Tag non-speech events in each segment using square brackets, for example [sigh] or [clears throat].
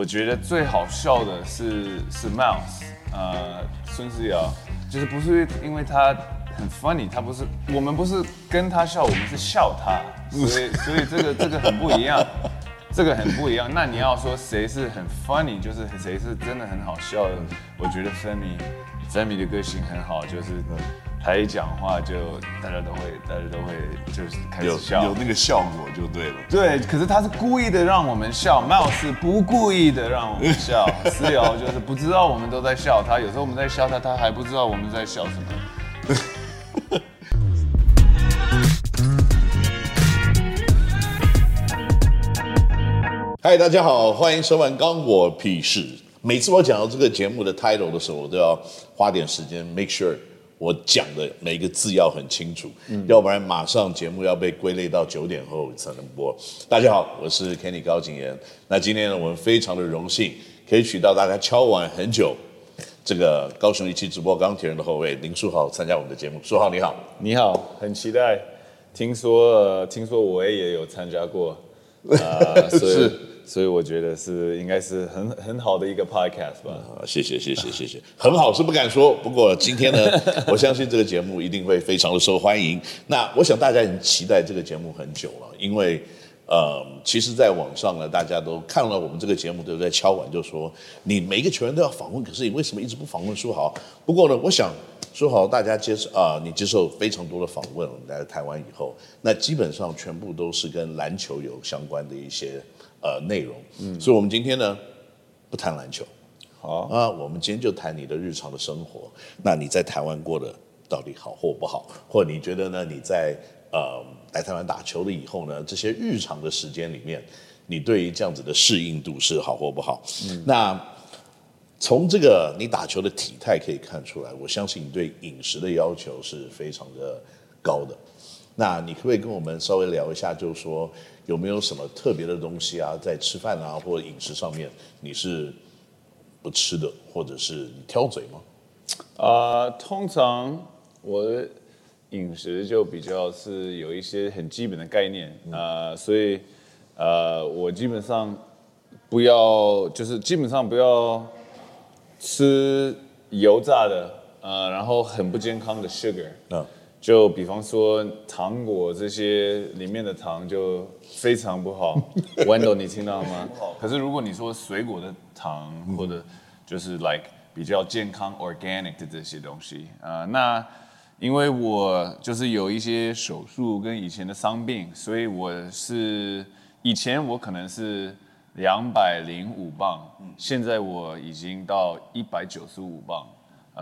我觉得最好笑的是是 Mouse，呃，孙思瑶，就是不是因为他很 funny，他不是我们不是跟他笑，我们是笑他，所以所以这个这个很不一样，这个很不一样。那你要说谁是很 funny，就是谁是真的很好笑的，我觉得 Femi，Femi 的个性很好，就是。他一讲话就大家都会，大家都会就是开始笑，有那个效果就对了。对，可是他是故意的让我们笑，Mouse 是不故意的让我们笑，[laughs] 思瑶就是不知道我们都在笑他，有时候我们在笑他，他还不知道我们在笑什么。[laughs] 嗨，大家好，欢迎收看《刚我屁事》。每次我讲到这个节目的 title 的时候，我都要花点时间 make sure。我讲的每个字要很清楚，要不然马上节目要被归类到九点后才能播。大家好，我是 Kenny 高景言。那今天呢，我们非常的荣幸可以取到大家敲完很久这个高雄一期直播钢铁人的后卫林书豪参加我们的节目。书豪你好，你好，很期待。听说听说我也有参加过，[laughs] 是。所以我觉得是应该是很很好的一个 podcast 吧。谢谢谢谢谢谢，很好是不敢说，不过今天呢，[laughs] 我相信这个节目一定会非常的受欢迎。那我想大家已经期待这个节目很久了，因为呃，其实在网上呢，大家都看了我们这个节目，都在敲碗，就说你每一个球员都要访问，可是你为什么一直不访问书豪？不过呢，我想书豪大家接受啊，你接受非常多的访问，来台湾以后，那基本上全部都是跟篮球有相关的一些。呃，内容，嗯，所以，我们今天呢，不谈篮球，好啊，我们今天就谈你的日常的生活。那你在台湾过的到底好或不好？或你觉得呢？你在呃来台湾打球了以后呢，这些日常的时间里面，你对于这样子的适应度是好或不好？嗯，那从这个你打球的体态可以看出来，我相信你对饮食的要求是非常的高的。那你可不可以跟我们稍微聊一下，就是说？有没有什么特别的东西啊，在吃饭啊或者饮食上面你是不吃的，或者是你挑嘴吗？啊，通常我的饮食就比较是有一些很基本的概念啊，所以呃，我基本上不要，就是基本上不要吃油炸的，呃，然后很不健康的 sugar 啊。就比方说糖果这些里面的糖就非常不好，[laughs] Wendell 你听到吗？可是如果你说水果的糖或者就是 like 比较健康 organic 的这些东西啊，那因为我就是有一些手术跟以前的伤病，所以我是以前我可能是两百零五磅，现在我已经到一百九十五磅。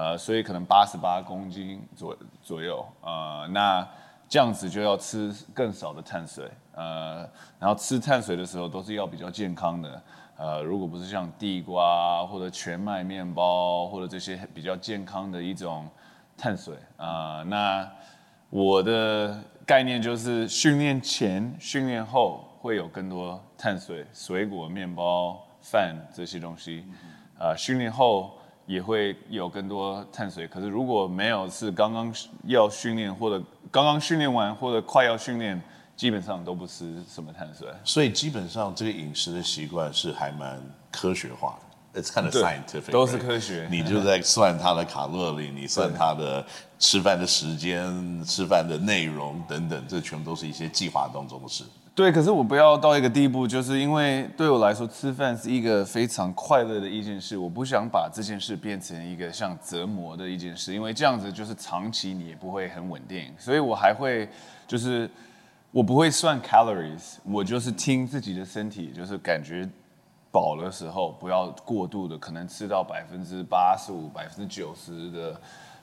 呃，所以可能八十八公斤左左右，呃，那这样子就要吃更少的碳水，呃，然后吃碳水的时候都是要比较健康的，呃，如果不是像地瓜或者全麦面包或者这些比较健康的一种碳水，啊，那我的概念就是训练前、训练后会有更多碳水、水果、面包、饭这些东西，啊，训练后。也会有更多碳水，可是如果没有是刚刚要训练或者刚刚训练完或者快要训练，基本上都不吃什么碳水。所以基本上这个饮食的习惯是还蛮科学化的，It's kind of scientific，都是科学。你就在算它的卡路里，你算它的吃饭的时间、吃饭的内容等等，这全部都是一些计划当中的事。对，可是我不要到一个地步，就是因为对我来说，吃饭是一个非常快乐的一件事。我不想把这件事变成一个像折磨的一件事，因为这样子就是长期你也不会很稳定。所以我还会，就是我不会算 calories，我就是听自己的身体，就是感觉饱的时候不要过度的，可能吃到百分之八十五、百分之九十的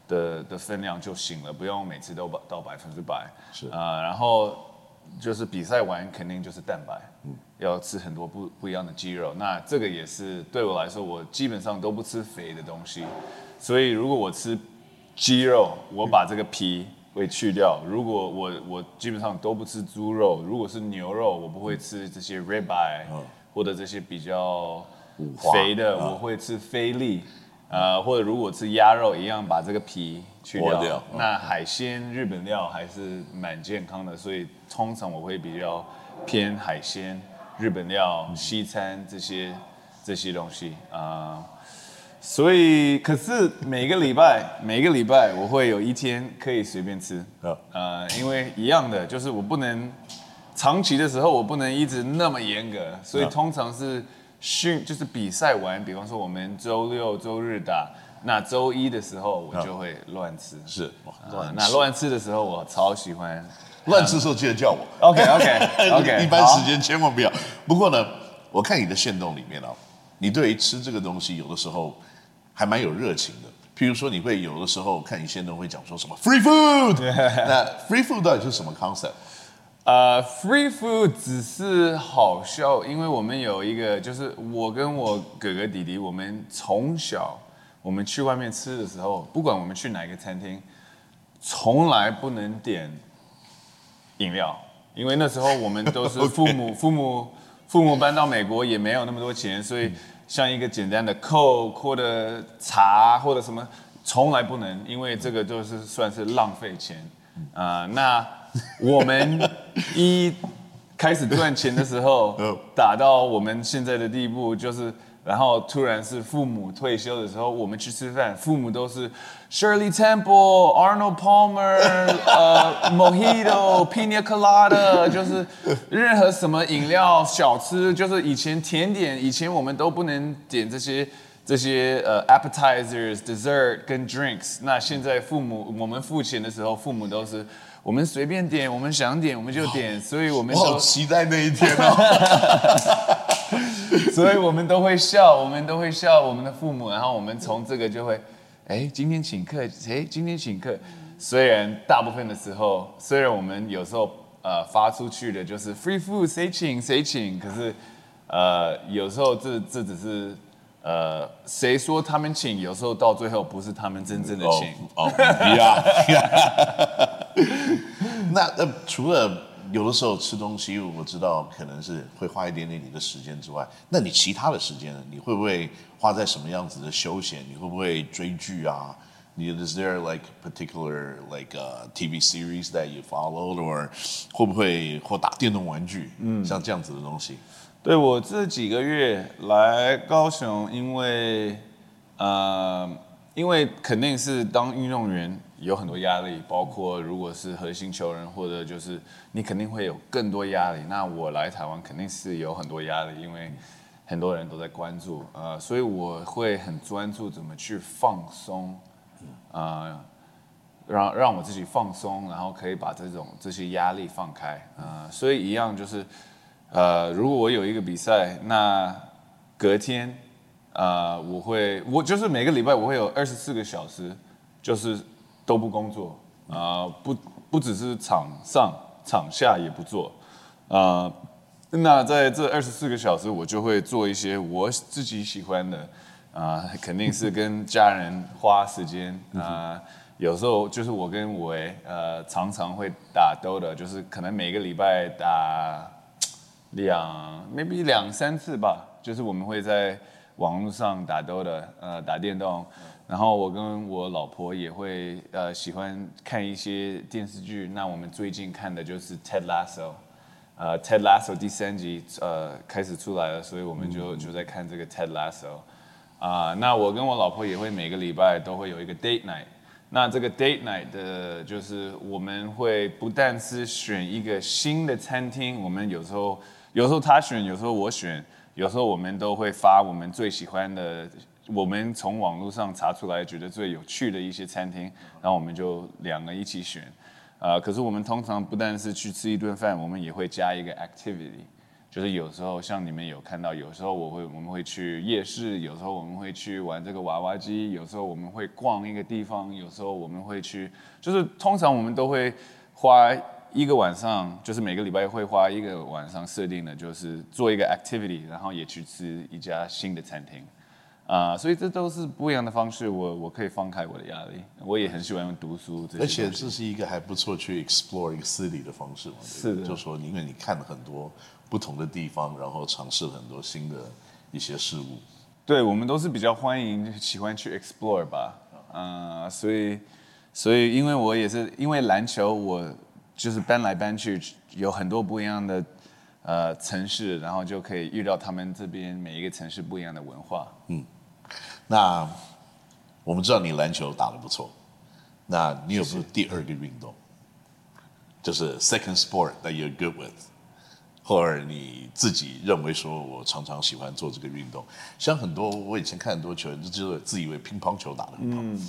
的的分量就行了，不用每次都到百分之百。是啊，然后。就是比赛完肯定就是蛋白，嗯，要吃很多不不一样的肌肉。那这个也是对我来说，我基本上都不吃肥的东西。所以如果我吃鸡肉，我把这个皮会去掉。如果我我基本上都不吃猪肉，如果是牛肉，我不会吃这些 ribeye，或者这些比较肥的，我会吃菲力。呃，或者如果吃鸭肉一样，把这个皮去掉。那海鲜、日本料还是蛮健康的，所以通常我会比较偏海鲜、日本料、西餐这些这些东西。啊、所以可是每个礼拜每个礼拜我会有一天可以随便吃，啊呃，因为一样的就是我不能长期的时候我不能一直那么严格，所以啊通常是训就是比赛完，比方说我们周六周日打，那周一的时候我就会乱吃。是乱那乱吃的时候，我超喜欢。乱吃的时候记得叫我。OK OK OK，[laughs] 一般时间千万不要。不过呢，我看你的线动里面啊，你对于吃这个东西有的时候还蛮有热情的。譬如说，你会有的时候看你线动会讲说什么 free food，[laughs] 那 free food 到底是什么 concept？呃，free food 只是好笑，因为我们有一个，就是我跟我哥哥弟弟，我们从小我们去外面吃的时候，不管我们去哪个餐厅，从来不能点饮料，因为那时候我们都是 [laughs] 父母父母父母搬到美国也没有那么多钱，所以像一个简单的 Coke 或者茶或者什么，从来不能，因为这个就是算是浪费钱。啊、那我们一开始赚钱的时候 [laughs] 嗯，打到我们现在的地步，就是然后突然是父母退休的时候，我们去吃饭，父母都是 Shirley Temple、Arnold Palmer、呃 [laughs] Mojito、Pina Colada，就是任何什么饮料、小吃，就是以前甜点，以前我们都不能点这些。这些呃 appetizers、dessert 跟 drinks，那现在父母我们付钱的时候，父母都是我们随便点，我们想点我们就点，所以我们我好期待那一天哦。[laughs] 所以我们都会笑，我们都会笑我们的父母，然后我们从这个就会，哎，今天请客，哎，今天请客。虽然大部分的时候，虽然我们有时候呃发出去的就是 free food，谁请谁请，可是呃有时候这这只是呃谁说他们请，有时候到最后不是他们真正的请。哦。[laughs] 那呃，除了有的时候吃东西，我知道可能是会花一点点你的时间之外，那你其他的时间呢？你会不会花在什么样子的休闲？你会不会追剧啊？你 is there like particular like a TV series that you followed or 会不会或打电动玩具？嗯，像这样子的东西。对我这几个月来高雄，因为呃，因为肯定是当运动员有很多压力，包括如果是核心球员，或者就是你肯定会有更多压力。那我来台湾肯定是有很多压力，因为很多人都在关注，呃，所以我会很专注怎么去放松，呃，让让我自己放松，然后可以把这种这些压力放开，呃，所以一样就是，呃，如果我有一个比赛，那隔天，呃，我会我就是每个礼拜我会有二十四个小时，就是都不工作，啊、不不只是场上场下也不做，啊、那在这二十四个小时，我就会做一些我自己喜欢的，啊、肯定是跟家人花时间啊、有时候就是我跟我呃常常会打 DOTA，就是可能每个礼拜打两 maybe 两三次吧，就是我们会在网络上打 DOTA，呃打电动，然后我跟我老婆也会呃喜欢看一些电视剧，那我们最近看的就是 Ted Lasso。呃，Ted Lasso 第三集呃开始出来了，所以我们就、就在看这个 Ted Lasso。啊、那我跟我老婆也会每个礼拜都会有一个 date night。那这个 date night 的，就是我们会不但是选一个新的餐厅，我们有时候有时候他选，有时候我选，有时候我们都会发我们最喜欢的，我们从网络上查出来觉得最有趣的一些餐厅，然后我们就两个一起选。呃，可是我们通常不但是去吃一顿饭，我们也会加一个 activity，就是有时候像你们有看到，有时候我会我们会去夜市，有时候我们会去玩这个娃娃机，有时候我们会逛一个地方，有时候我们会去，就是通常我们都会花一个晚上，就是每个礼拜会花一个晚上设定的，就是做一个 activity，然后也去吃一家新的餐厅。啊、所以这都是不一样的方式，我我可以放开我的压力，我也很喜欢读书这些而，且这是一个还不错去 explore 一个 city 的方式嘛，是的就说因为你看了很多不同的地方，然后尝试了很多新的一些事物。对我们都是比较欢迎喜欢去 explore 吧，啊、所以所以因为我也是因为篮球，我就是搬来搬去，有很多不一样的呃城市，然后就可以遇到他们这边每一个城市不一样的文化。嗯那我们知道你篮球打得不错，那你有没有第二个运动？就是 second sport that you're good with，或者你自己认为说我常常喜欢做这个运动。像很多我以前看很多球员，就就是自以为乒乓球打得很好。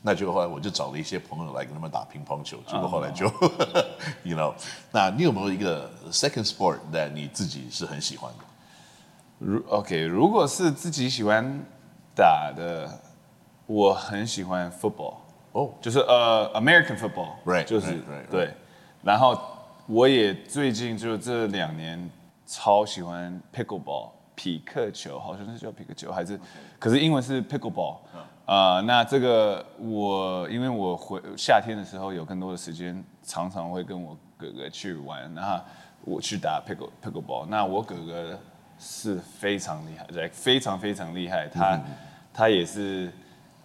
那结果后来我就找了一些朋友来跟他们打乒乓球，结果后来就、[laughs] y o u know，那你有没有一个 second sport that 你自己是很喜欢的？如 OK，如果是自己喜欢打的，我很喜欢 football，哦就是呃 American football，Right, 就是 right, right, 对。然后我也最近就这两年超喜欢 pickleball，匹克球，好像是叫匹克球还是，可是英文是 pickleball。呃，那这个我因为我回夏天的时候有更多的时间，常常会跟我哥哥去玩，然后我去打 pickle pickleball。那我哥哥是非常厉害，对，非常非常厉害。他、他也是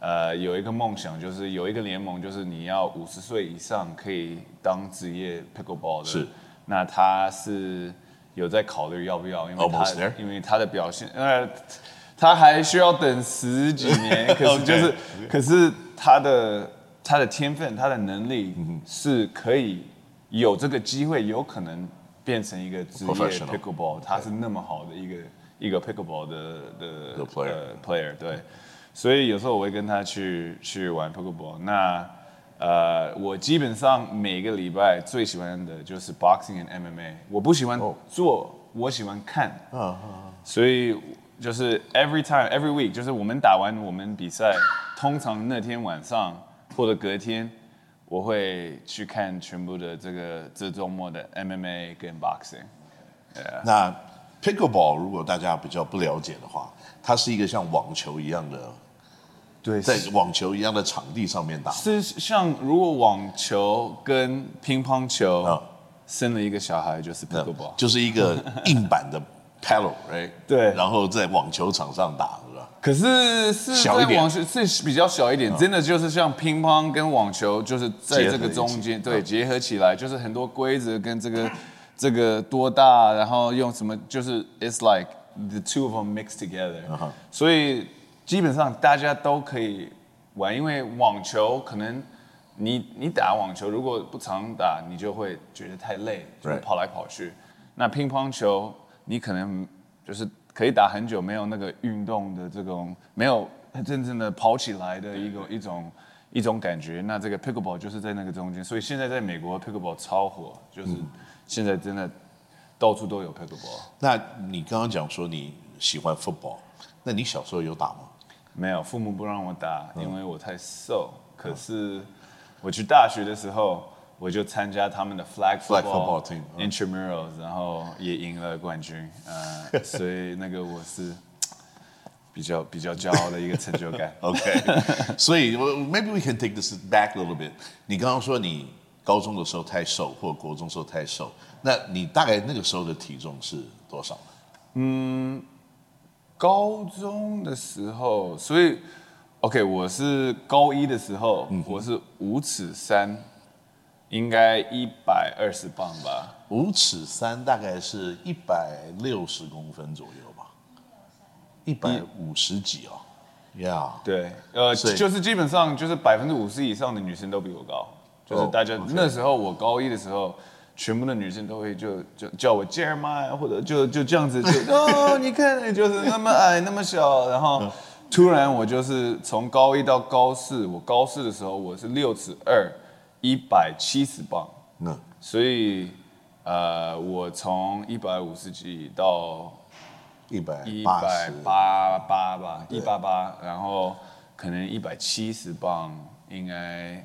呃有一个梦想，就是有一个联盟，就是你要五十岁以上可以当职业 pickleball 的。是。那他是有在考虑要不要，因为他因为他的表现，呃，他还需要等十几年，[laughs] 可是就是可是他的他的天分，他的能力嗯是可以有这个机会，有可能变成一个职业 pickleball，他是那么好的一个一个 pickleball 的的 player 呃 player 对，所以有时候我会跟他去去玩 pickleball。那呃，我基本上每个礼拜最喜欢的就是 boxing and MMA，我不喜欢哦。做，我喜欢看。所以就是 every time every week，就是我们打完我们比赛，通常那天晚上或者隔天，我会去看全部的这个这周末的 MMA 跟 boxing。那 pickleball 如果大家比较不了解的话，它是一个像网球一样的，对，在网球一样的场地上面打。是像如果网球跟乒乓球啊生了一个小孩，就是 pickleball。就是一个硬板的 paddle，right？对。然后在网球场上打，是吧？可是是小一点。是比较小一点，真的就是像乒乓跟网球，就是在这个中间，对，结合起来，就是很多规则跟这个 [laughs] 这个多大，然后用什么，就是 it's like the two of them mixed together，、所以基本上大家都可以玩，因为网球可能你你打网球如果不常打，你就会觉得太累，就跑来跑去。那乒乓球你可能就是可以打很久，没有那个运动的这种，没有真正的跑起来的一个一种一种感觉。那这个 pickleball 就是在那个中间，所以现在在美国 pickleball 超火，就是现在真的到处都有 pickleball。那你刚刚讲说你喜欢 football，那你小时候有打吗？没有，父母不让我打，因为我太瘦。可是我去大学的时候，我就参加他们的 flag Flag football, football team，嗯 intramurals，然后也赢了冠军。呃，[laughs] 所以那个我是比较比较骄傲的一个成就感。[laughs] OK，[laughs] 所以我 maybe we can take this back a little bit。你刚刚说你高中的时候太瘦，或者国中时候太瘦，那你大概那个时候的体重是多少？嗯高中的时候，所以 OK，我是高一的时候，我是五尺三，应该一百二十磅吧。五尺三大概是一百六十公分左右吧，一百五十几哦，呀、对，呃，就是基本上就是百分之五十以上的女生都比我高，就是哦大家、那时候我高一的时候，全部的女生都会就就叫我 Jeremiah，或者就就这样子就 [laughs] 哦，你看你就是那么矮那么小，然后突然我就是从高一到高四，我高四的时候我是六尺二，一百七十磅，那。所以呃，我从一百五十几到一百一八百十，八八吧，一八八，然后可能一百七十磅，应该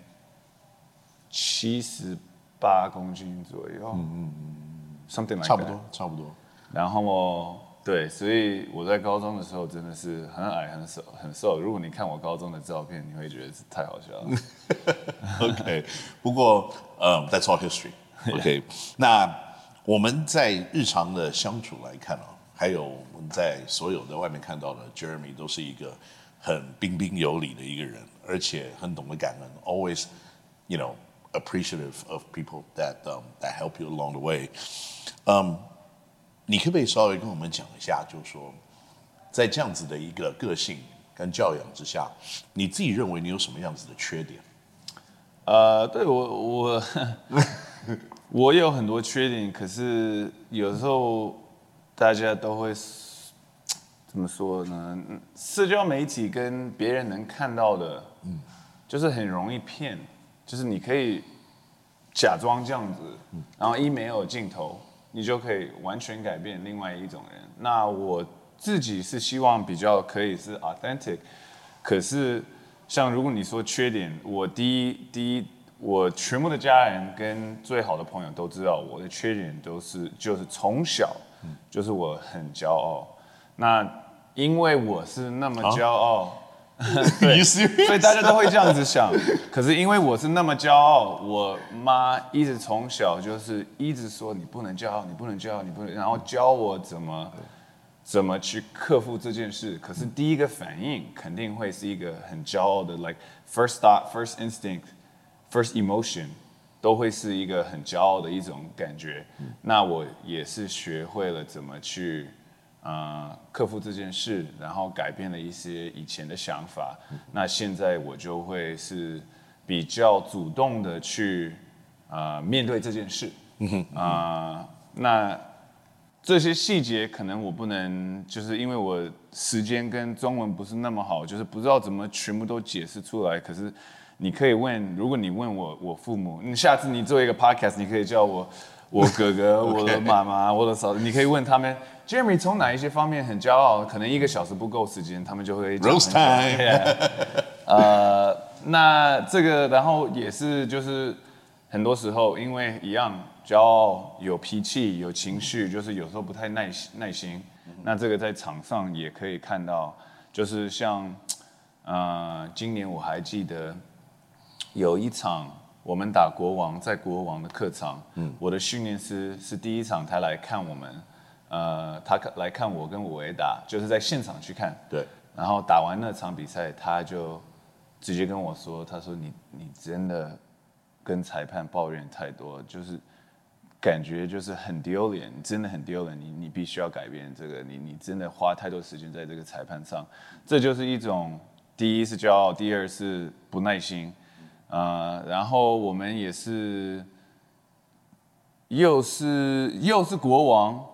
七十八公斤左右，嗯嗯嗯，something like 差不多。差不多。然后对，所以我在高中的时候真的是很矮、很瘦、很瘦。如果你看我高中的照片，你会觉得是太好笑了。OK，不过呃、t h a t s all history。OK，那我们在日常的相处来看啊，还有我们在所有的外面看到的 Jeremy 都是一个很彬彬有礼的一个人，而且很懂得感恩，always you know appreciative of people that um, that help you along the way。嗯、你可不可以稍微跟我们讲一下，就是说，在这样子的一个个性跟教养之下，你自己认为你有什么样子的缺点？呃，对我我我有很多缺点，可是有时候大家都会怎么说呢？社交媒体跟别人能看到的，嗯，就是很容易骗，就是你可以假装这样子，然后一没有镜头，你就可以完全改变另外一种人。那我自己是希望比较可以是 authentic，可是。像如果你说缺点，我第一第一，我全部的家人跟最好的朋友都知道我的缺点都是就是从小就是我很骄傲，那因为我是那么骄傲，[laughs] 对，所以大家都会这样子想。[laughs] 可是因为我是那么骄傲，我妈一直从小就是一直说你不能骄傲，你不能骄傲，你不能，然后教我怎么。怎么去克服这件事？可是第一个反应肯定会是一个很骄傲的，like first thought, first instinct, first emotion，都会是一个很骄傲的一种感觉。那我也是学会了怎么去，呃，克服这件事，然后改变了一些以前的想法。那现在我就会是比较主动的去，呃，面对这件事。啊，那。这些细节可能我不能，就是因为我时间跟中文不是那么好，就是不知道怎么全部都解释出来。可是你可以问，如果你问我我父母，你下次你做一个 podcast，你可以叫我我哥哥、[laughs] 我的妈妈、我的嫂子，你可以问他们，Jeremy 从哪一些方面很骄傲？可能一个小时不够时间，他们就会 roast [laughs] time。呃，那这个然后也是就是很多时候因为一样。骄傲、有脾气、有情绪，就是有时候不太耐心。耐心，那这个在场上也可以看到，就是像，呃，今年我还记得有一场我们打国王，在国王的客场，嗯，我的训练师是第一场他来看我们，呃，他来看我跟我维打，就是在现场去看，对，然后打完那场比赛，他就直接跟我说，他说你你真的跟裁判抱怨太多，就是。感觉就是很丢脸，真的很丢脸。你你必须要改变这个，你你真的花太多时间在这个裁判上，这就是一种第一是骄傲，第二是不耐心，呃，然后我们也是又是又是国王，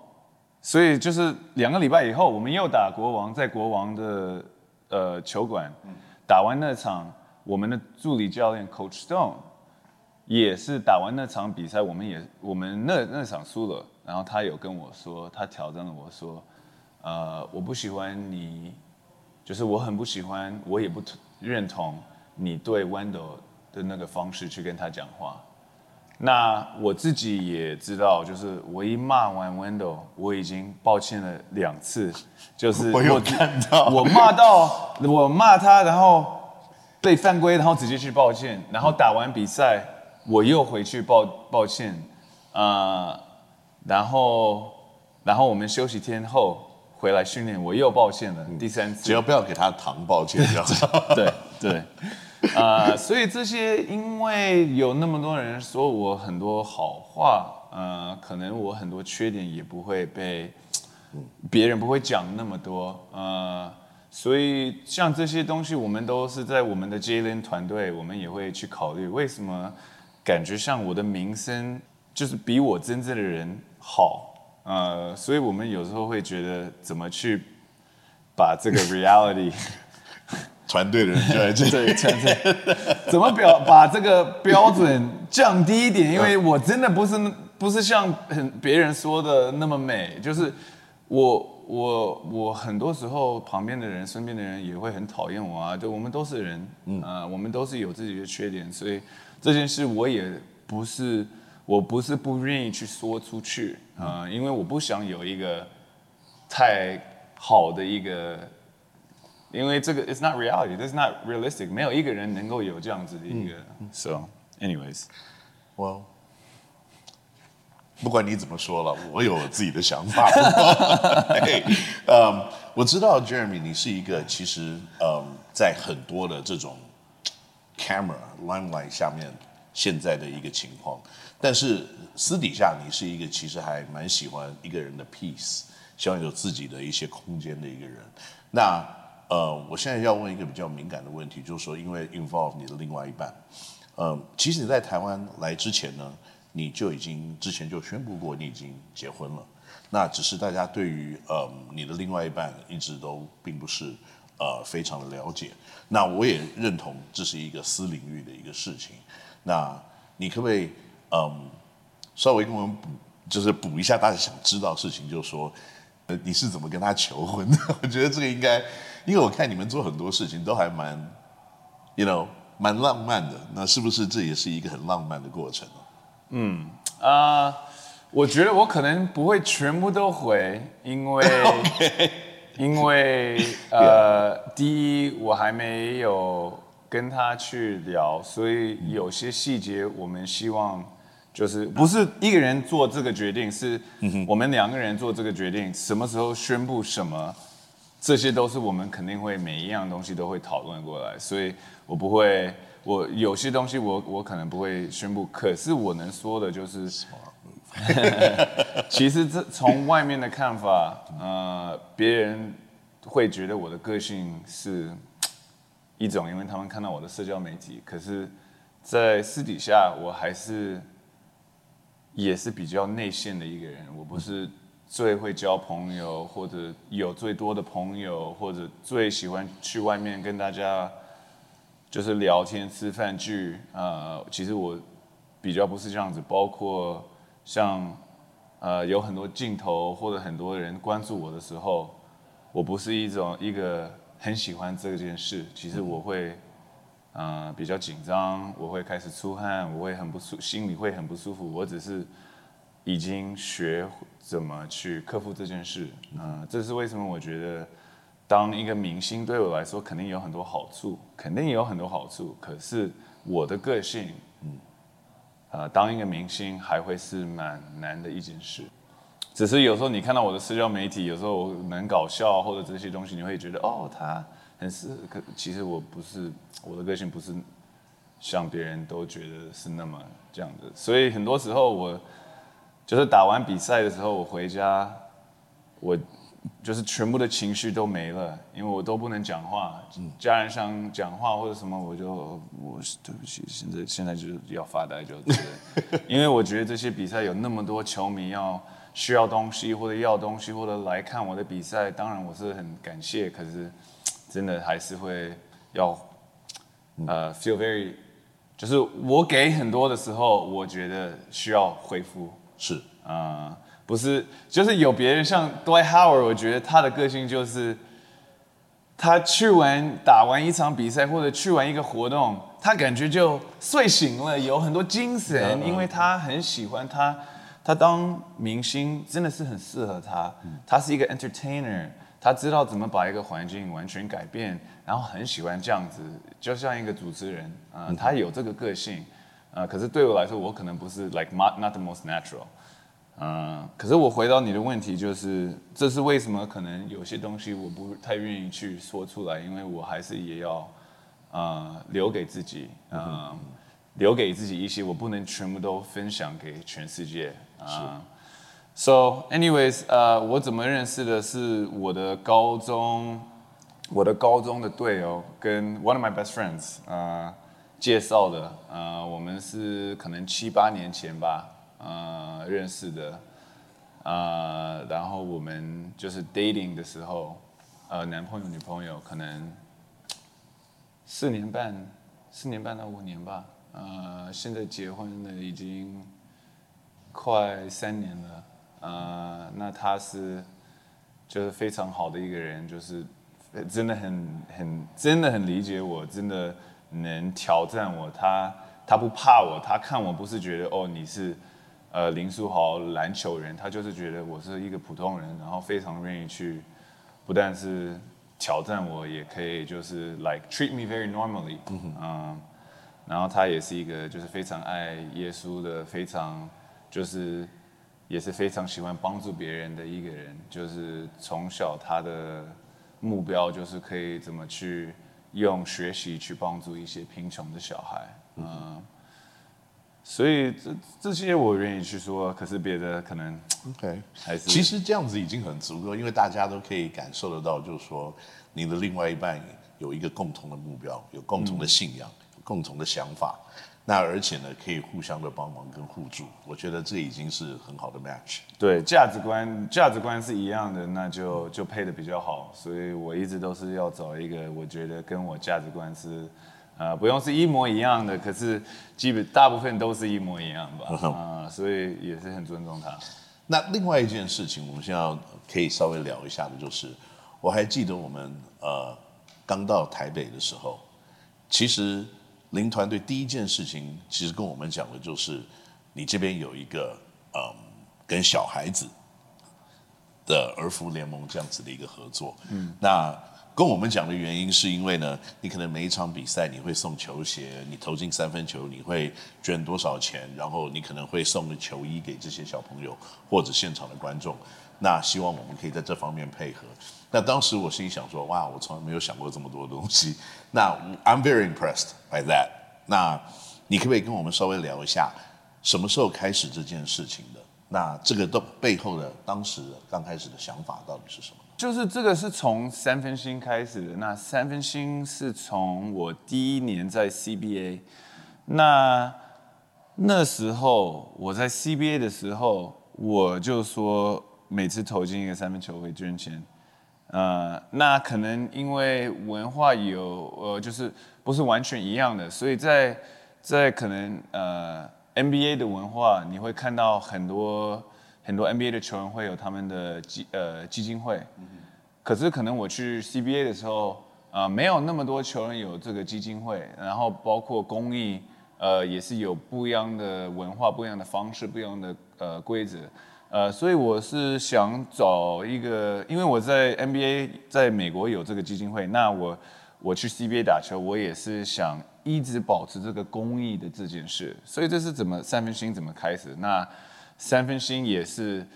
所以就是两个礼拜以后，我们又打国王，在国王的呃球馆打完那场，我们的助理教练 Coach Stone。也是打完那场比赛，我们也我们那那场输了，然后他有跟我说，他挑战了我说，呃，我不喜欢你，就是我很不喜欢，我也不认同你对 Wendell 的那个方式去跟他讲话。那我自己也知道，就是我一骂完 Wendell，我已经抱歉了两次，就是我有看到，我骂到我骂他，然后被犯规，然后直接去抱歉，然后打完比赛。我又回去抱抱歉，啊，然后然后我们休息天后回来训练，我又抱歉了第三次。只要不要给他糖，抱歉就好。对 [laughs] 对，啊，所以这些因为有那么多人说我很多好话，呃，可能我很多缺点也不会被别人不会讲那么多，呃，所以像这些东西，我们都是在我们的 J 联团队，我们也会去考虑为什么。感觉像我的名声就是比我真正的人好，呃，所以我们有时候会觉得怎么去把这个 [laughs] reality 团队的人就在这 [laughs] 对团队怎么表把这个标准降低一点，因为我真的不是不是像很别人说的那么美，就是我我我很多时候旁边的人身边的人也会很讨厌我啊，就我们都是人，嗯。啊，我们都是有自己的缺点，所以。这件事我也不是，我不是不愿意去说出去啊，因为我不想有一个太好的一个，因为这个 it's not reality，it's not realistic，没有一个人能够有这样子的一个。So, anyways, well，不管你怎么说了，我有自己的想法。[laughs] 嗯，我知道 Jeremy，你是一个其实嗯，在很多的这种。camera limelight 下面现在的一个情况。但是私底下你是一个其实还蛮喜欢一个人的 peace，希望有自己的一些空间的一个人。那呃，我现在要问一个比较敏感的问题，就是说，因为 involve 你的另外一半，呃，其实你在台湾来之前呢，你就已经之前就宣布过你已经结婚了。那只是大家对于呃你的另外一半一直都并不是呃非常的了解。那我也认同这是一个私领域的一个事情。那你可不可以？嗯，稍微跟我们补，就是补一下大家想知道的事情，就是说，呃，你是怎么跟他求婚的？[laughs] 我觉得这个应该，因为我看你们做很多事情都还蛮，you know，蛮浪漫的。那是不是这也是一个很浪漫的过程呢？嗯啊，我觉得我可能不会全部都回，因为 [laughs] 因为呃，第一我还没有跟他去聊，所以有些细节我们希望。就是不是一个人做这个决定，是我们两个人做这个决定。什么时候宣布什么，这些都是我们肯定会每一样东西都会讨论过来。所以我不会，我有些东西我我可能不会宣布。可是我能说的就是，[laughs] 其实这从外面的看法，呃，别人会觉得我的个性是一种，因为他们看到我的社交媒体。可是，在私底下，我还是。也是比较内线的一个人，我不是最会交朋友，或者有最多的朋友，或者最喜欢去外面跟大家就是聊天、吃饭、聚。呃，其实我比较不是这样子，包括像呃有很多镜头或者很多人关注我的时候，我不是一种一个很喜欢这件事。其实我会。比较紧张，我会开始出汗，我会很不舒，心里会很不舒服。我只是已经学怎么去克服这件事。嗯，这是为什么？我觉得当一个明星对我来说肯定有很多好处，肯定有很多好处。可是我的个性，嗯，呃，当一个明星还会是蛮难的一件事。只是有时候你看到我的社交媒体，有时候能搞笑或者这些东西，你会觉得哦，他。很是，可其实我不是我的个性不是像别人都觉得是那么这样的，所以很多时候我就是打完比赛的时候，我回家我就是全部的情绪都没了，因为我都不能讲话，家人想讲话或者什么，我就我对不起，现在现在就是要发呆就，[laughs] 因为我觉得这些比赛有那么多球迷要需要东西或者要东西或者来看我的比赛，当然我是很感谢，可是。真的还是会要，呃，feel very，就是我给很多的时候，我觉得需要恢复。是，啊，不是，就是有别人像 Dwight Howard，我觉得他的个性就是，他去完打完一场比赛或者去完一个活动，他感觉就睡醒了，有很多精神，因为他很喜欢他，他当明星真的是很适合他，他是一个 entertainer。他知道怎么把一个环境完全改变，然后很喜欢这样子，就像一个主持人，嗯，他有这个个性，呃，可是对我来说，我可能不是 like not not the most natural，嗯，可是我回到你的问题，就是这是为什么？可能有些东西我不太愿意去说出来，因为我还是也要，呃，留给自己，嗯，留给自己一些，我不能全部都分享给全世界，啊。So, anyways，呃，我怎么认识的是我的高中，我的高中的队友跟 one of my best friends，呃，介绍的，呃，我们是可能七八年前吧，呃，认识的，呃，然后我们就是 dating 的时候，呃，男朋友女朋友可能四年半，四年半到五年吧，呃，现在结婚了已经快三年了。呃，那他是就是非常好的一个人，就是真的很很真的很理解我，真的能挑战我。他他不怕我，他看我不是觉得哦你是呃林书豪篮球人，他就是觉得我是一个普通人，然后非常愿意去不但是挑战我，也可以就是 like treat me very normally。嗯，然后他也是一个就是非常爱耶稣的，非常就是。也是非常喜欢帮助别人的一个人，就是从小他的目标就是可以怎么去用学习去帮助一些贫穷的小孩，嗯，所以这这些我愿意去说，可是别的可能 OK，还是其实这样子已经很足够，因为大家都可以感受得到，就是说你的另外一半有一个共同的目标，有共同的信仰，有共同的想法，那而且呢可以互相的帮忙跟互助，我觉得这已经是很好的 match。对价值观价值观是一样的，那就就配的比较好。所以我一直都是要找一个我觉得跟我价值观是。呃，不用是一模一样的，可是基本大部分都是一模一样吧，啊、所以也是很尊重他。那另外一件事情，我们现在可以稍微聊一下的，就是我还记得我们呃刚到台北的时候，其实林团队第一件事情，其实跟我们讲的就是，你这边有一个嗯跟小孩子的儿福联盟这样子的一个合作，嗯，那。跟我们讲的原因是因为呢，你可能每一场比赛你会送球鞋，你投进三分球你会捐多少钱，然后你可能会送个球衣给这些小朋友或者现场的观众。那希望我们可以在这方面配合。那当时我心里想说，哇，我从来没有想过这么多东西。那 I'm very impressed by that。那你可不可以跟我们稍微聊一下，什么时候开始这件事情的？那这个都背后的当时刚开始的想法到底是什么？就是这个是从三分星开始的。那三分星是从我第一年在 CBA，那那时候我在 CBA 的时候，我就说每次投进一个三分球会捐钱。呃，那可能因为文化有呃，就是不是完全一样的，所以在在可能呃 NBA 的文化，你会看到很多。很多 NBA 的球员会有他们的基呃基金会，可是可能我去 CBA 的时候，啊没有那么多球员有这个基金会，然后包括公益，呃也是有不一样的文化、不一样的方式、不一样的呃规则，呃所以我是想找一个，因为我在 NBA 在美国有这个基金会，那我我去 CBA 打球，我也是想一直保持这个公益的这件事，所以这是怎么三分星怎么开始那。三分星也是，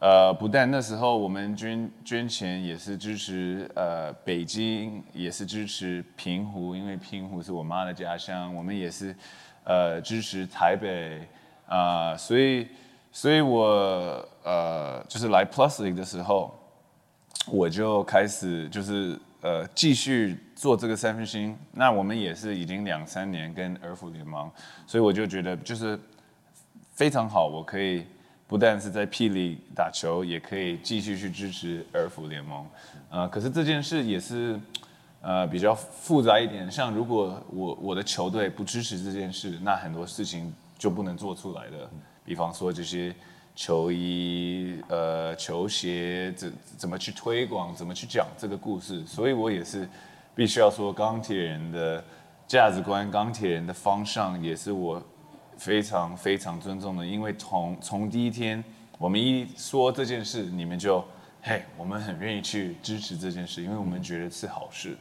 呃，不但那时候我们捐捐钱也是支持，呃，北京也是支持平湖，因为平湖是我妈的家乡，我们也是，呃，支持台北，啊，所以，所以我呃，就是来 Plusly 的时候，我就开始就是呃继续做这个三分星，那我们也是已经两三年跟儿福联盟，所以我就觉得就是。非常好，我可以不但是在霹雳打球，也可以继续去支持儿福联盟。呃，可是这件事也是呃比较复杂一点。像如果我我的球队不支持这件事，那很多事情就不能做出来的。比方说这些球衣、呃球鞋怎怎么去推广，怎么去讲这个故事。所以我也是必须要说钢铁人的价值观，钢铁人的方向也是我。非常非常尊重的，因为从从第一天我们一说这件事，你们就嘿，我们很愿意去支持这件事，因为我们觉得是好事，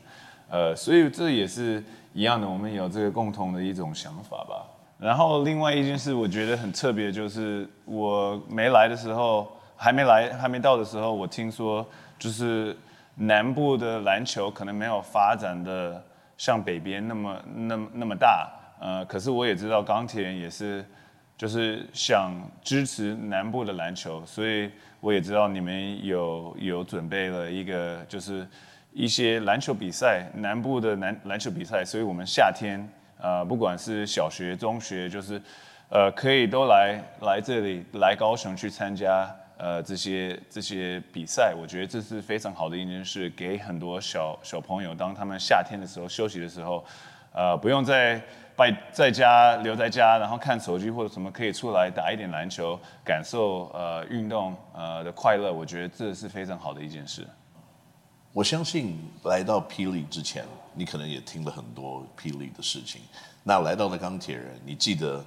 呃，所以这也是一样的，我们有这个共同的一种想法吧。然后另外一件事，我觉得很特别，就是我没来的时候，还没来还没到的时候，我听说就是南部的篮球可能没有发展的像北边那么那么那么大。呃，可是我也知道钢铁人也是，就是想支持南部的篮球，所以我也知道你们有有准备了一个，就是一些篮球比赛，南部的篮篮球比赛，所以我们夏天，呃，不管是小学、中学，就是呃，可以都来来这里，来高雄去参加呃这些这些比赛，我觉得这是非常好的一件事，给很多小小朋友，当他们夏天的时候休息的时候，呃，不用再。在在家留在家，然后看手机或者什么，可以出来打一点篮球，感受呃运动呃的快乐。我觉得这是非常好的一件事。我相信来到霹雳之前，你可能也听了很多霹雳的事情。那来到了钢铁人，你记得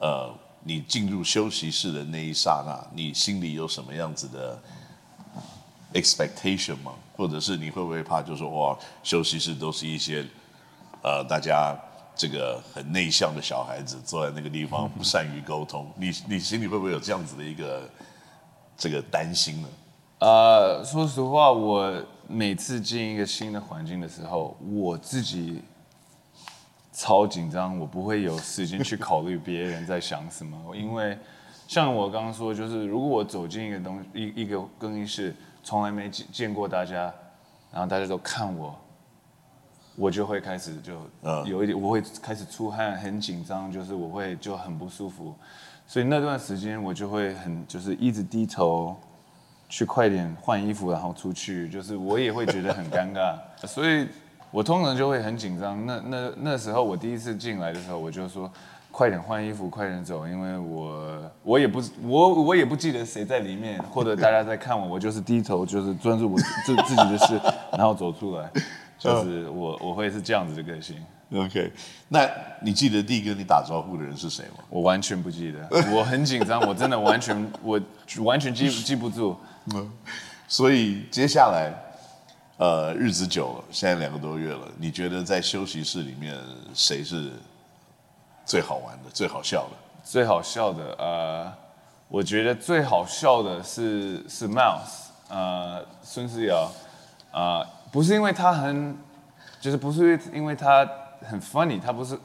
呃，你进入休息室的那一刹那，你心里有什么样子的 expectation 吗？或者是你会不会怕，就说哇，休息室都是一些呃大家。这个很内向的小孩子坐在那个地方不善于沟通，你你心里会不会有这样子的一个这个担心呢？呃，说实话，我每次进一个新的环境的时候，我自己超紧张，我不会有时间去考虑别人在想什么，因为像我刚刚说，就是如果我走进一个东一一个更衣室，从来没见见过大家，然后大家都看我，我就会开始就嗯有一点，我会开始出汗，很紧张，就是我会就很不舒服，所以那段时间我就会很就是一直低头。去快点换衣服，然后出去，就是我也会觉得很尴尬，[laughs] 所以我通常就会很紧张。那那那时候我第一次进来的时候，我就说快点换衣服，快点走，因为我我也不我我也不记得谁在里面，或者大家在看我，我就是低头，就是专注我自自己的事，然后走出来，就是我我会是这样子的个性。[laughs] OK，那你记得第一个你打招呼的人是谁吗？我完全不记得，我很紧张，我真的完全 [laughs] 我完全记记不住。所以接下来，呃，日子久了，现在两个多月了，你觉得在休息室里面谁是最好玩的、最好笑的？最好笑的，呃，我觉得最好笑的是是 Mouse，呃，孙思瑶，呃，不是因为他很，就是不是因为他很 funny，他不是，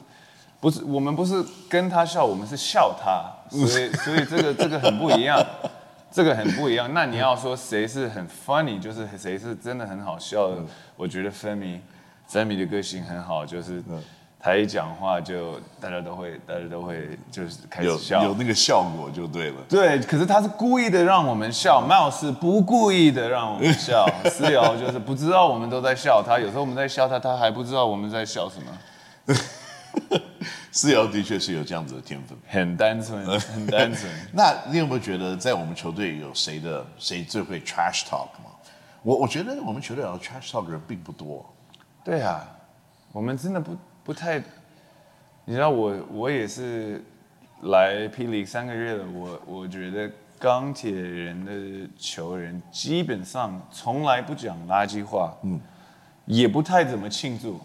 不是我们不是跟他笑，我们是笑他，所以 [laughs] 所以这个这个很不一样，这个很不一样。那你要说谁是很 funny，就是谁是真的很好笑的，我觉得 Femi，Femi 的个性很好，就是。他一讲话就大家都会，大家都会就是开始笑。有那个效果就对了。对，可是他是故意的让我们笑，Mouse 是不故意的让我们笑，思瑶 [laughs] 就是不知道我们都在笑他，有时候我们在笑他，他还不知道我们在笑什么，[laughs] 思瑶的确是有这样子的天分。很单纯，[laughs] 很单纯。那你有没有觉得在我们球队有谁的谁最会 trash talk 吗？我我觉得我们球队有 trash talk 的人并不多。对啊，我们真的不不太，你知道我我也是来霹雳三个月了，我我觉得钢铁人的球员基本上从来不讲垃圾话，嗯，也不太怎么庆祝，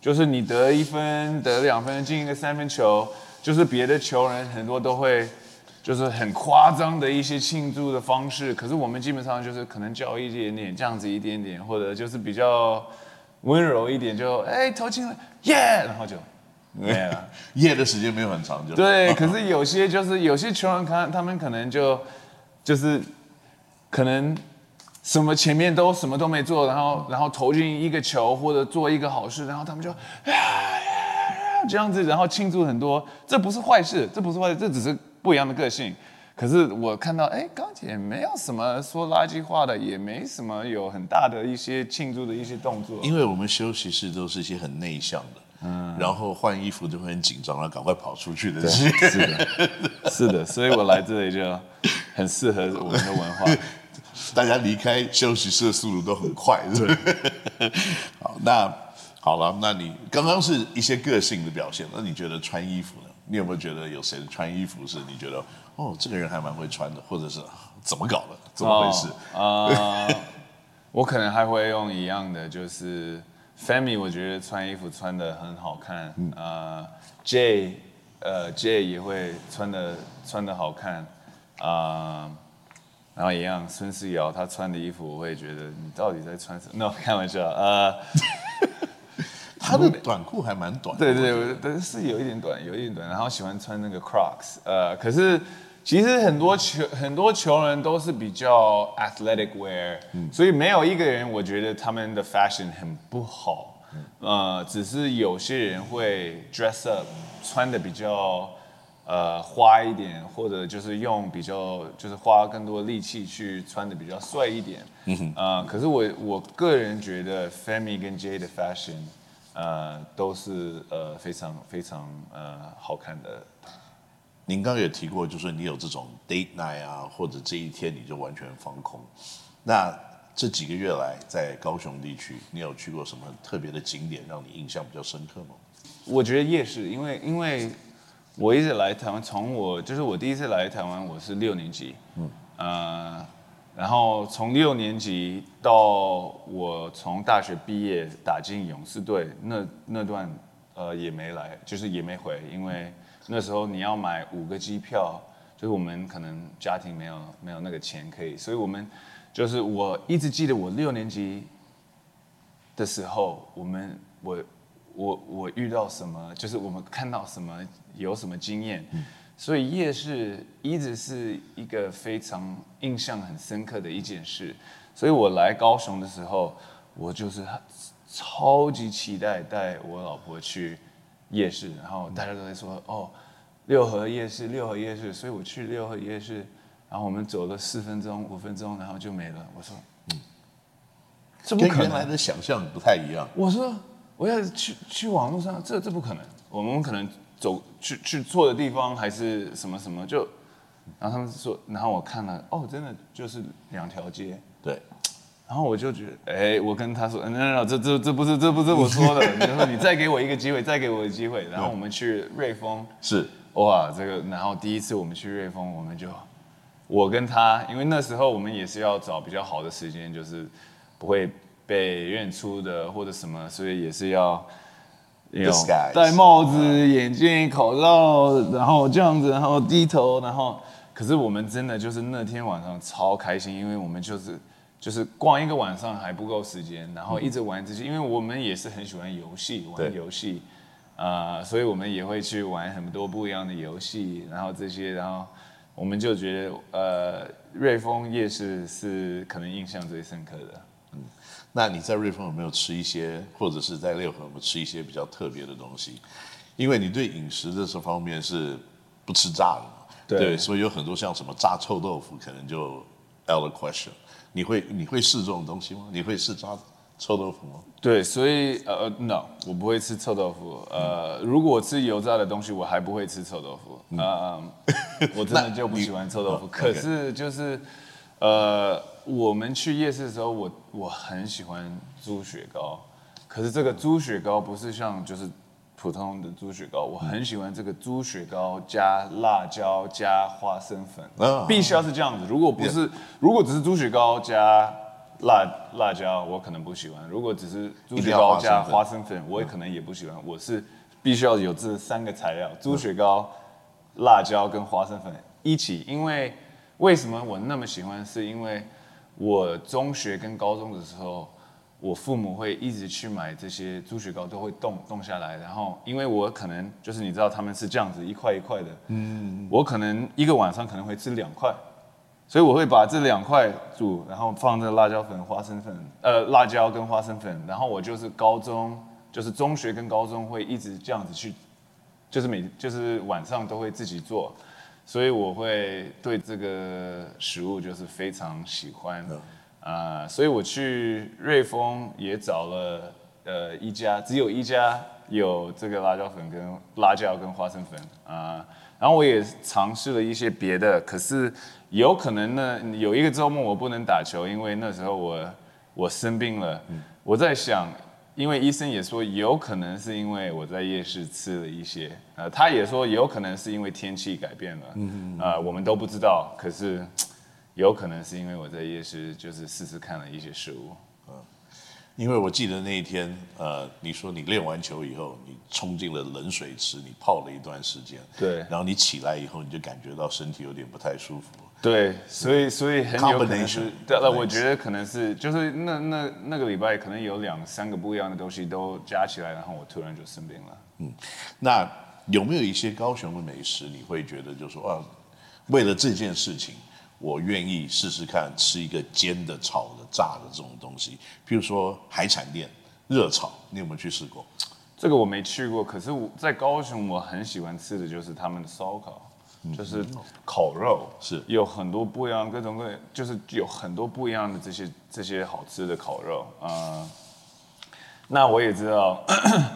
就是你得一分得两分进一个三分球，就是别的球员很多都会。就是很夸张的一些庆祝的方式，可是我们基本上就是可能叫一点点，这样子一点点，或者就是比较温柔一点就，哎投进了，耶，然后就没了。[laughs] 耶的时间没有很长就。对，可是有些就是有些球员看他们可能就就是可能什么前面都什么都没做，然后然后投进一个球或者做一个好事，然后他们就啊这样子，然后庆祝很多，这不是坏事，这不是坏事，这只是不一样的个性。可是我看到，哎，钢姐没有什么说垃圾话的，也没什么有很大的一些庆祝的一些动作。因为我们休息室都是一些很内向的，嗯，然后换衣服就会很紧张，然后赶快跑出去的。是的，是的，所以我来这里就很适合我们的文化。[laughs] 大家离开休息室的速度都很快？[laughs] 好，那好了，那你刚刚是一些个性的表现，那你觉得穿衣服呢？你有没有觉得有谁穿衣服是你觉得哦，这个人还蛮会穿的，或者是啊怎么搞的，怎么回事？啊、呃 [laughs] 我可能还会用一样的，就是 Femi，我觉得穿衣服穿的很好看。呃，J，呃，J 也会穿的穿的好看。啊、然后一样，孙思瑶她穿的衣服，我会觉得你到底在穿什么？[laughs] No，开玩笑。呃，他的短裤还蛮短的，对对是有一点短，有一点短，然后喜欢穿那个 Crocs，呃，可是其实很多球很多球人都是比较 athletic wear，、所以没有一个人我觉得他们的 fashion 很不好，呃，只是有些人会 dress up，穿的比较呃花一点，或者就是用比较就是花更多力气去穿的比较帅一点，嗯哼。呃，可是我我个人觉得 Femi 跟 J 的 fashion。呃，都是呃非常非常呃好看的。您刚刚也提过，就是你有这种 date night 啊，或者这一天你就完全放空。那这几个月来，在高雄地区，你有去过什么特别的景点让你印象比较深刻吗？我觉得夜市，因为因为我一直来台湾，从我就是我第一次来台湾，我是六年级，嗯，呃，然后从六年级到我从大学毕业打进勇士队，那那段呃也没来，就是也没回，因为那时候你要买五个机票，就是我们可能家庭没有没有那个钱可以，所以我们就是我一直记得我六年级的时候，我们我我我遇到什么，就是我们看到什么，有什么经验，所以夜市一直是一个非常印象很深刻的一件事。所以我来高雄的时候，我就是超级期待带我老婆去夜市，然后大家都在说哦，六合夜市，六合夜市，所以我去六合夜市，然后我们走了四分钟、五分钟，然后就没了。我说，嗯，这不可能。跟原来的想象不太一样。我说我要去去网络上，这这不可能。我们可能走去去错的地方，还是什么什么就，然后他们说，然后我看了，哦，真的就是两条街。对，然后我就觉得，哎，我跟他说，嗯，那这这这不是这不是我说的，你说你再给我一个机会，再给我一个机会，然后我们去瑞丰，是哇，这个，然后第一次我们去瑞丰，我们就，我跟他，因为那时候我们也是要找比较好的时间，就是不会被认出的或者什么，所以也是要。戴帽子、眼镜、口罩，然后这样子，然后低头，然后，可是我们真的就是那天晚上超开心，因为我们就是就是逛一个晚上还不够时间，然后一直玩这些，因为我们也是很喜欢游戏，玩游戏，啊、所以我们也会去玩很多不一样的游戏，然后这些，然后我们就觉得，呃，瑞丰夜市是可能印象最深刻的。那你在瑞丰有没有吃一些，或者是在六合有没有吃一些比较特别的东西？因为你对饮食的这方面是不吃炸的嘛，对所以有很多像什么炸臭豆腐，可能就 out of question。你会你会试这种东西吗？你会试炸臭豆腐吗？对，所以呃，no，我不会吃臭豆腐。呃，如果我吃油炸的东西，我还不会吃臭豆腐。呃，我真的就不喜欢臭豆腐。[laughs] 嗯可是就是，呃，我们去夜市的时候，我我很喜欢猪血糕。可是这个猪血糕不是像就是普通的猪血糕，我很喜欢这个猪血糕加辣椒加花生粉，啊必须要是这样子。如果不是，如果只是猪血糕加辣辣椒，我可能不喜欢；如果只是猪血糕加花生粉，我也可能也不喜欢。我是必须要有这三个材料：猪血糕、辣椒跟花生粉一起。因为为什么我那么喜欢？是因为我中学跟高中的时候，我父母会一直去买这些猪血糕，都会冻冻下来。然后，因为我可能就是你知道他们是这样子一块一块的，嗯，我可能一个晚上可能会吃两块，所以我会把这两块煮，然后放这辣椒粉、花生粉，呃，辣椒跟花生粉。然后我就是高中，就是中学跟高中会一直这样子去，就是每就是晚上都会自己做。所以我会对这个食物就是非常喜欢，啊、所以我去瑞丰也找了呃一家，只有一家有这个辣椒粉跟辣椒跟花生粉。啊、然后我也尝试了一些别的，可是有可能呢，有一个周末我不能打球，因为那时候我我生病了，我在想。因为医生也说有可能是因为我在夜市吃了一些，呃，他也说有可能是因为天气改变了，嗯呃，我们都不知道，可是有可能是因为我在夜市就是试试看了一些食物，因为我记得那一天，呃，你说你练完球以后，你冲进了冷水池，你泡了一段时间，对。然后你起来以后，你就感觉到身体有点不太舒服。对，所以所以很有可能是对，了，我觉得可能是就是那那那个礼拜可能有两三个不一样的东西都加起来，然后我突然就生病了。嗯那有没有一些高雄的美食，你会觉得就是说啊，为了这件事情，我愿意试试看吃一个煎的、炒的、炸的这种东西？譬如说海产店热炒，你有没有去试过？这个我没去过，可是我在高雄我很喜欢吃的就是他们的烧烤，就是烤肉，是。有很多不一样各种各样，就是有很多不一样的这些这些好吃的烤肉啊、呃。那我也知道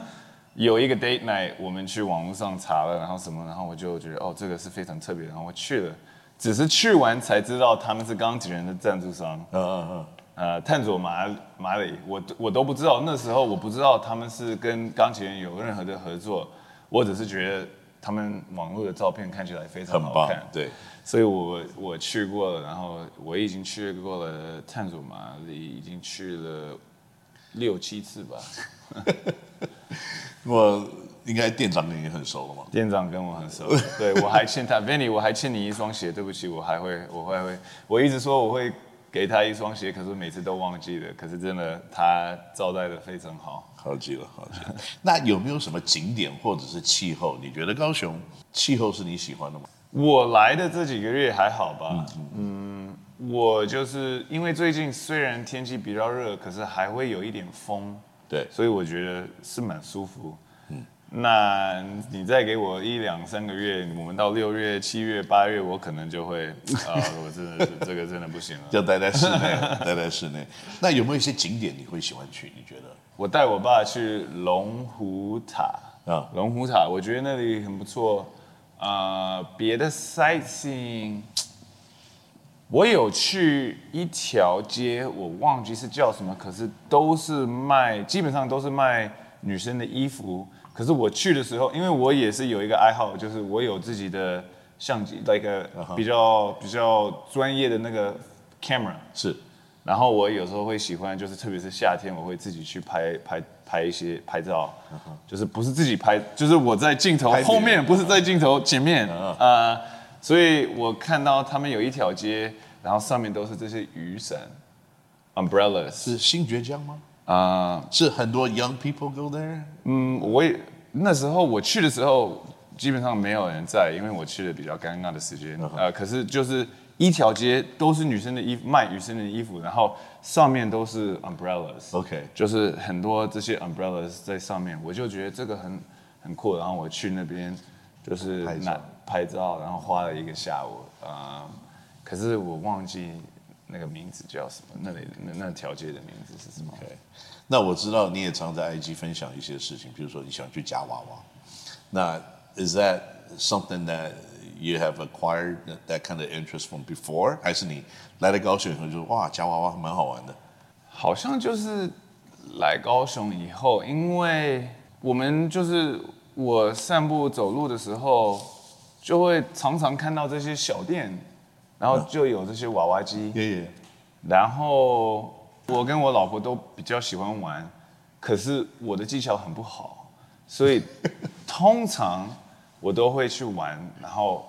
[clears throat] 有一个 date night，我们去网络上查了，然后什么，然后我就觉得哦，这个是非常特别，然后我去了，只是去完才知道他们是钢琴人的赞助商。嗯嗯嗯，呃，探索马马里，我我都不知道，那时候我不知道他们是跟钢琴人有任何的合作，我只是觉得他们网络的照片看起来非常好看，，对。所以我我去过了，然后我已经去过了探索马里，已经去了六七次吧。[laughs] 我应该店长跟你很熟了嘛？店长跟我很熟，对我还欠他 [laughs] Vinny，我还欠你一双鞋，对不起，我还会，我还会，我一直说我会给他一双鞋，可是每次都忘记了。可是真的，他招待的非常好。好极了，好极了。那有没有什么景点或者是气候？你觉得高雄气候是你喜欢的吗？我来的这几个月还好吧？嗯，我就是因为最近虽然天气比较热，可是还会有一点风，对，所以我觉得是蛮舒服。嗯，那你再给我一两三个月，我们到六月、七月、八月，我可能就会啊，我真的是 [laughs] 这个真的不行了。就待在室内，待在室内。那有没有一些景点你会喜欢去？你觉得？我带我爸去龙虎塔啊，龙虎塔，我觉得那里很不错。啊，别的 sightseeing，我有去一条街，我忘记是叫什么，可是都是卖，基本上都是卖女生的衣服。可是我去的时候，因为我也是有一个爱好，就是我有自己的相机，一个比较比较专业的那个 camera 是。然后我有时候会喜欢，就是特别是夏天，我会自己去拍拍拍一些拍照，就是不是自己拍，就是我在镜头后面，不是在镜头前面啊。所以我看到他们有一条街，然后上面都是这些雨伞，umbrellas，是新爵江吗？啊，是很多 young people go there。嗯，我也那时候我去的时候，基本上没有人在，因为我去的比较尴尬的时间啊。可是就是。一条街都是女生的衣服，卖女生的衣服，然后上面都是 umbrellas。OK，就是很多这些 umbrellas 在上面，我就觉得这个很很酷。然后我去那边就是拿拍照，然后花了一个下午啊。可是我忘记那个名字叫什么，那里那那条街的名字是什么？OK，那我知道你也常在 IG 分享一些事情，比如说你喜欢去夹娃娃。那 Is that something that you have acquired that kind of interest from before，还是你来了高雄以后就哇夹娃娃蛮好玩的？好像就是来高雄以后，因为我们就是我散步走路的时候，就会常常看到这些小店，然后就有这些娃娃机。然后我跟我老婆都比较喜欢玩，可是我的技巧很不好，所以通常我都会去玩，然后。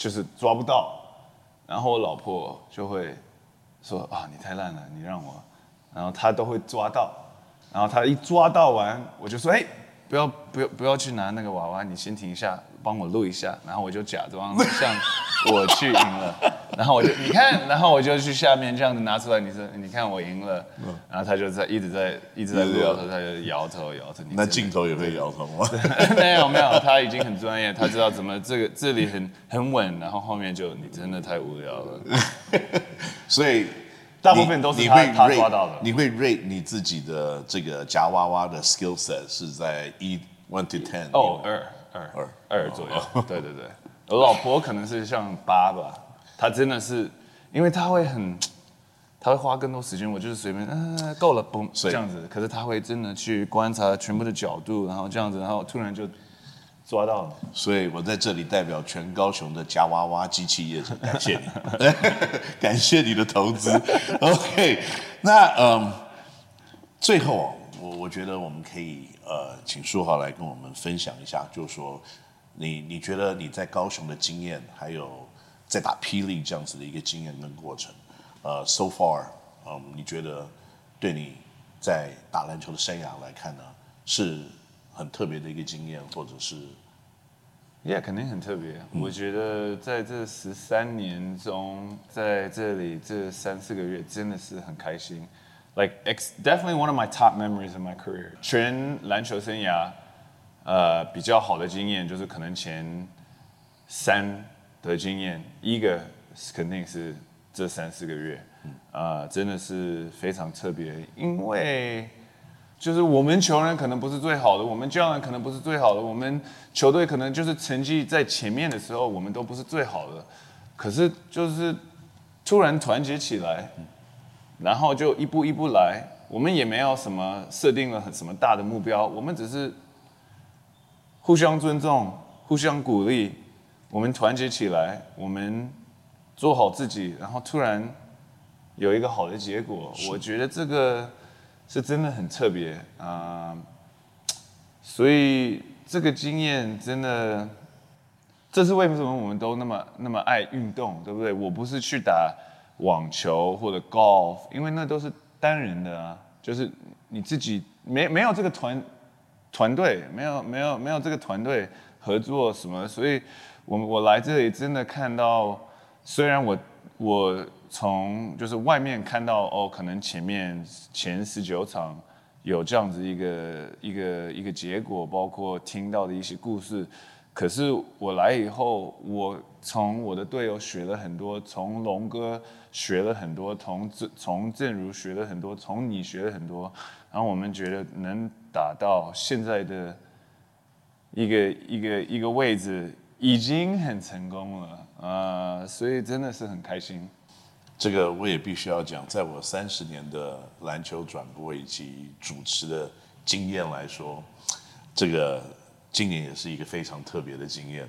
就是抓不到，然后我老婆就会说啊，你太烂了，你让我，然后她都会抓到，然后她一抓到完，我就说，哎，不要不要不要去拿那个娃娃，你先停一下。帮我录一下，然后我就假装像我去赢了，[laughs] 然后我就你看，然后我就去下面这样子拿出来，你说你看我赢了，然后他就在一直在一直在录，他就摇头摇头。那镜头也会摇头吗？[laughs] 没有没有，他已经很专业，他知道怎么这个这里很很稳，然后后面就你真的太无聊了。[laughs] 所以大部分都是他他抓到的。你会 rate 你自己的这个夹娃娃的 skill set 是在一 one to ten？哦二。二二二左右，[laughs] 对对对，我老婆可能是像八吧，她真的是，因为她会很，她会花更多时间，我就是随便，嗯，够了，嘣，这样子，可是她会真的去观察全部的角度，然后这样子，然后突然就抓到了。所以我在这里代表全高雄的夹娃娃机器业者，感谢你，[laughs] 感谢你的投资。OK，那嗯，最后。我我觉得我们可以呃，请书豪来跟我们分享一下，就是说，你你觉得你在高雄的经验，还有在打霹雳这样子的一个经验跟过程，呃，so far，嗯，你觉得对你在打篮球的生涯来看呢，是很特别的一个经验，或者是，Yeah，肯定很特别。我觉得在这十三年中，在这里这三四个月，真的是很开心。like it's definitely one of my top memories in my career。全篮球生涯，呃，比较好的经验就是可能前三的经验，一个肯定是这三四个月，啊、呃，真的是非常特别，因为就是我们球员可能不是最好的，我们教练可能不是最好的，我们球队可能就是成绩在前面的时候，我们都不是最好的，可是就是突然团结起来。然后就一步一步来，我们也没有什么设定了什么大的目标，我们只是互相尊重、互相鼓励，我们团结起来，我们做好自己，然后突然有一个好的结果，我觉得这个是真的很特别啊。所以这个经验真的，这是为什么我们都那么那么爱运动，对不对？我不是去打。网球或者 golf，因为那都是单人的啊，就是你自己没没有这个团团队，没有没有没有这个团队合作什么，所以我我来这里真的看到，虽然我我从就是外面看到哦，可能前面前十九场有这样子一个一个一个结果，包括听到的一些故事。可是我来以后，我从我的队友学了很多，从龙哥学了很多，从郑从正如学了很多，从你学了很多，然后我们觉得能打到现在的一个一个一个位置，已经很成功了啊、所以真的是很开心。这个我也必须要讲，在我三十年的篮球转播以及主持的经验来说，这个今年也是一个非常特别的经验。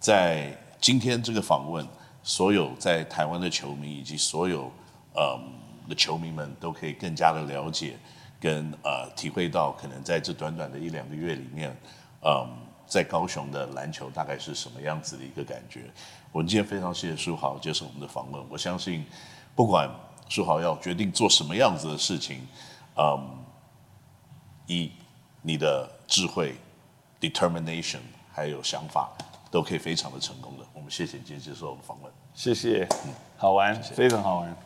在今天这个访问，所有在台湾的球迷以及所有嗯的球迷们都可以更加的了解跟呃体会到，可能在这短短的一两个月里面，嗯，在高雄的篮球大概是什么样子的一个感觉。我们今天非常谢谢书豪接受我们的访问。我相信，不管书豪要决定做什么样子的事情，嗯，以你的智慧、determination 还有想法，都可以非常的成功的。我们谢谢你今天接受我们访问。谢谢，嗯好玩，非常好玩。